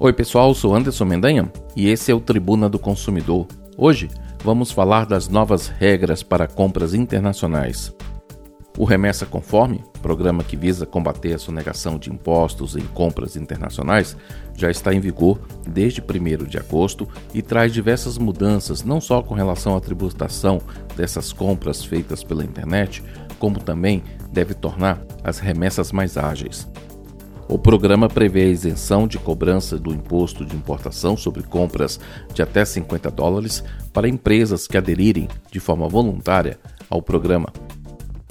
Oi, pessoal, sou Anderson Mendanha e esse é o Tribuna do Consumidor. Hoje vamos falar das novas regras para compras internacionais. O Remessa Conforme, programa que visa combater a sonegação de impostos em compras internacionais, já está em vigor desde 1 de agosto e traz diversas mudanças, não só com relação à tributação dessas compras feitas pela internet, como também deve tornar as remessas mais ágeis. O programa prevê a isenção de cobrança do imposto de importação sobre compras de até 50 dólares para empresas que aderirem de forma voluntária ao programa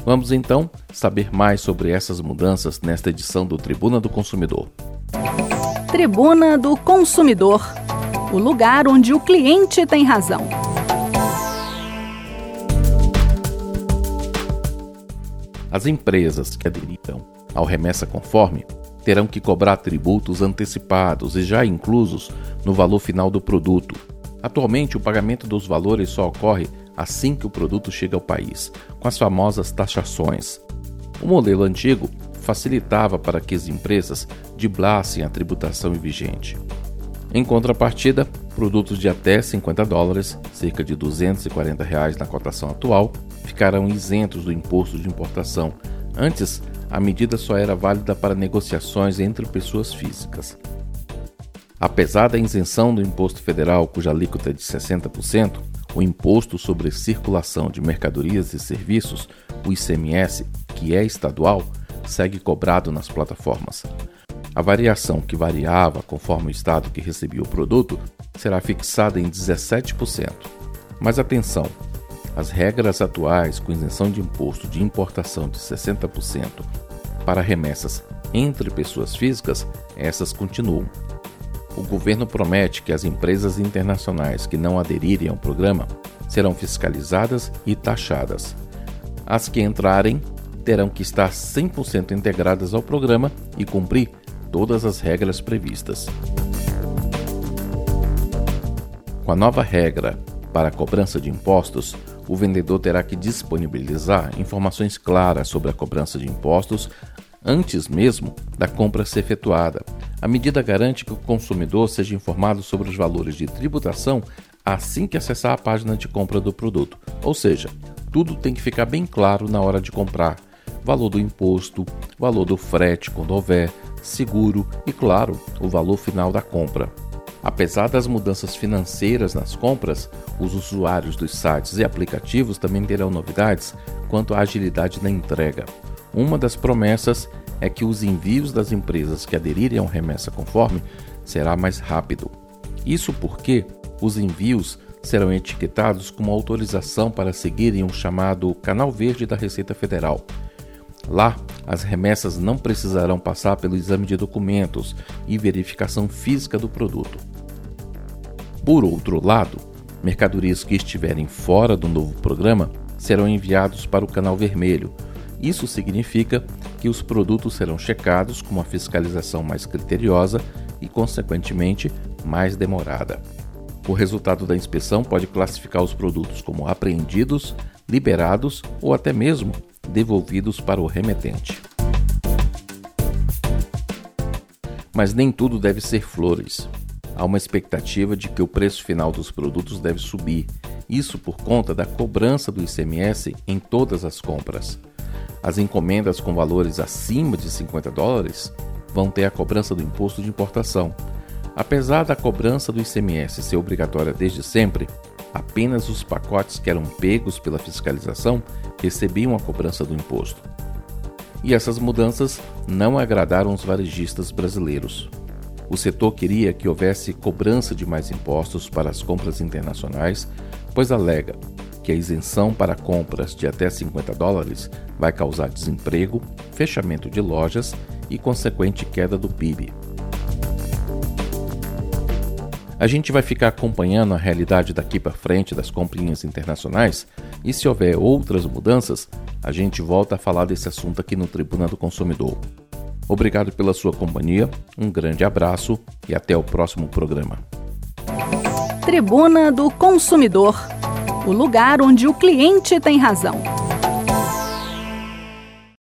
Vamos então saber mais sobre essas mudanças nesta edição do Tribuna do Consumidor. Tribuna do Consumidor o lugar onde o cliente tem razão. As empresas que aderiram ao remessa conforme terão que cobrar tributos antecipados e já inclusos no valor final do produto. Atualmente, o pagamento dos valores só ocorre assim que o produto chega ao país, com as famosas taxações. O modelo antigo facilitava para que as empresas diblassem a tributação vigente. Em contrapartida, produtos de até 50 dólares, cerca de 240 reais na cotação atual, ficarão isentos do imposto de importação. Antes, a medida só era válida para negociações entre pessoas físicas. Apesar da isenção do imposto federal, cuja alíquota é de 60%, o Imposto sobre Circulação de Mercadorias e Serviços, o ICMS, que é estadual, segue cobrado nas plataformas. A variação, que variava conforme o estado que recebia o produto, será fixada em 17%. Mas atenção! As regras atuais com isenção de imposto de importação de 60% para remessas entre pessoas físicas, essas continuam o governo promete que as empresas internacionais que não aderirem ao programa serão fiscalizadas e taxadas. As que entrarem terão que estar 100% integradas ao programa e cumprir todas as regras previstas. Com a nova regra para a cobrança de impostos, o vendedor terá que disponibilizar informações claras sobre a cobrança de impostos antes mesmo da compra ser efetuada. A medida garante que o consumidor seja informado sobre os valores de tributação assim que acessar a página de compra do produto. Ou seja, tudo tem que ficar bem claro na hora de comprar. Valor do imposto, valor do frete quando houver, seguro e, claro, o valor final da compra. Apesar das mudanças financeiras nas compras, os usuários dos sites e aplicativos também terão novidades quanto à agilidade na entrega. Uma das promessas é que os envios das empresas que aderirem ao remessa conforme será mais rápido. Isso porque os envios serão etiquetados com uma autorização para seguirem o chamado Canal Verde da Receita Federal. Lá, as remessas não precisarão passar pelo exame de documentos e verificação física do produto. Por outro lado, mercadorias que estiverem fora do novo programa serão enviados para o Canal Vermelho, isso significa que os produtos serão checados com uma fiscalização mais criteriosa e, consequentemente, mais demorada. O resultado da inspeção pode classificar os produtos como apreendidos, liberados ou até mesmo devolvidos para o remetente. Mas nem tudo deve ser flores. Há uma expectativa de que o preço final dos produtos deve subir, isso por conta da cobrança do ICMS em todas as compras. As encomendas com valores acima de 50 dólares vão ter a cobrança do imposto de importação. Apesar da cobrança do ICMS ser obrigatória desde sempre, apenas os pacotes que eram pegos pela fiscalização recebiam a cobrança do imposto. E essas mudanças não agradaram os varejistas brasileiros. O setor queria que houvesse cobrança de mais impostos para as compras internacionais, pois alega que a isenção para compras de até 50 dólares vai causar desemprego, fechamento de lojas e consequente queda do PIB. A gente vai ficar acompanhando a realidade daqui para frente das comprinhas internacionais e se houver outras mudanças, a gente volta a falar desse assunto aqui no Tribuna do Consumidor. Obrigado pela sua companhia, um grande abraço e até o próximo programa. Tribuna do Consumidor o lugar onde o cliente tem razão.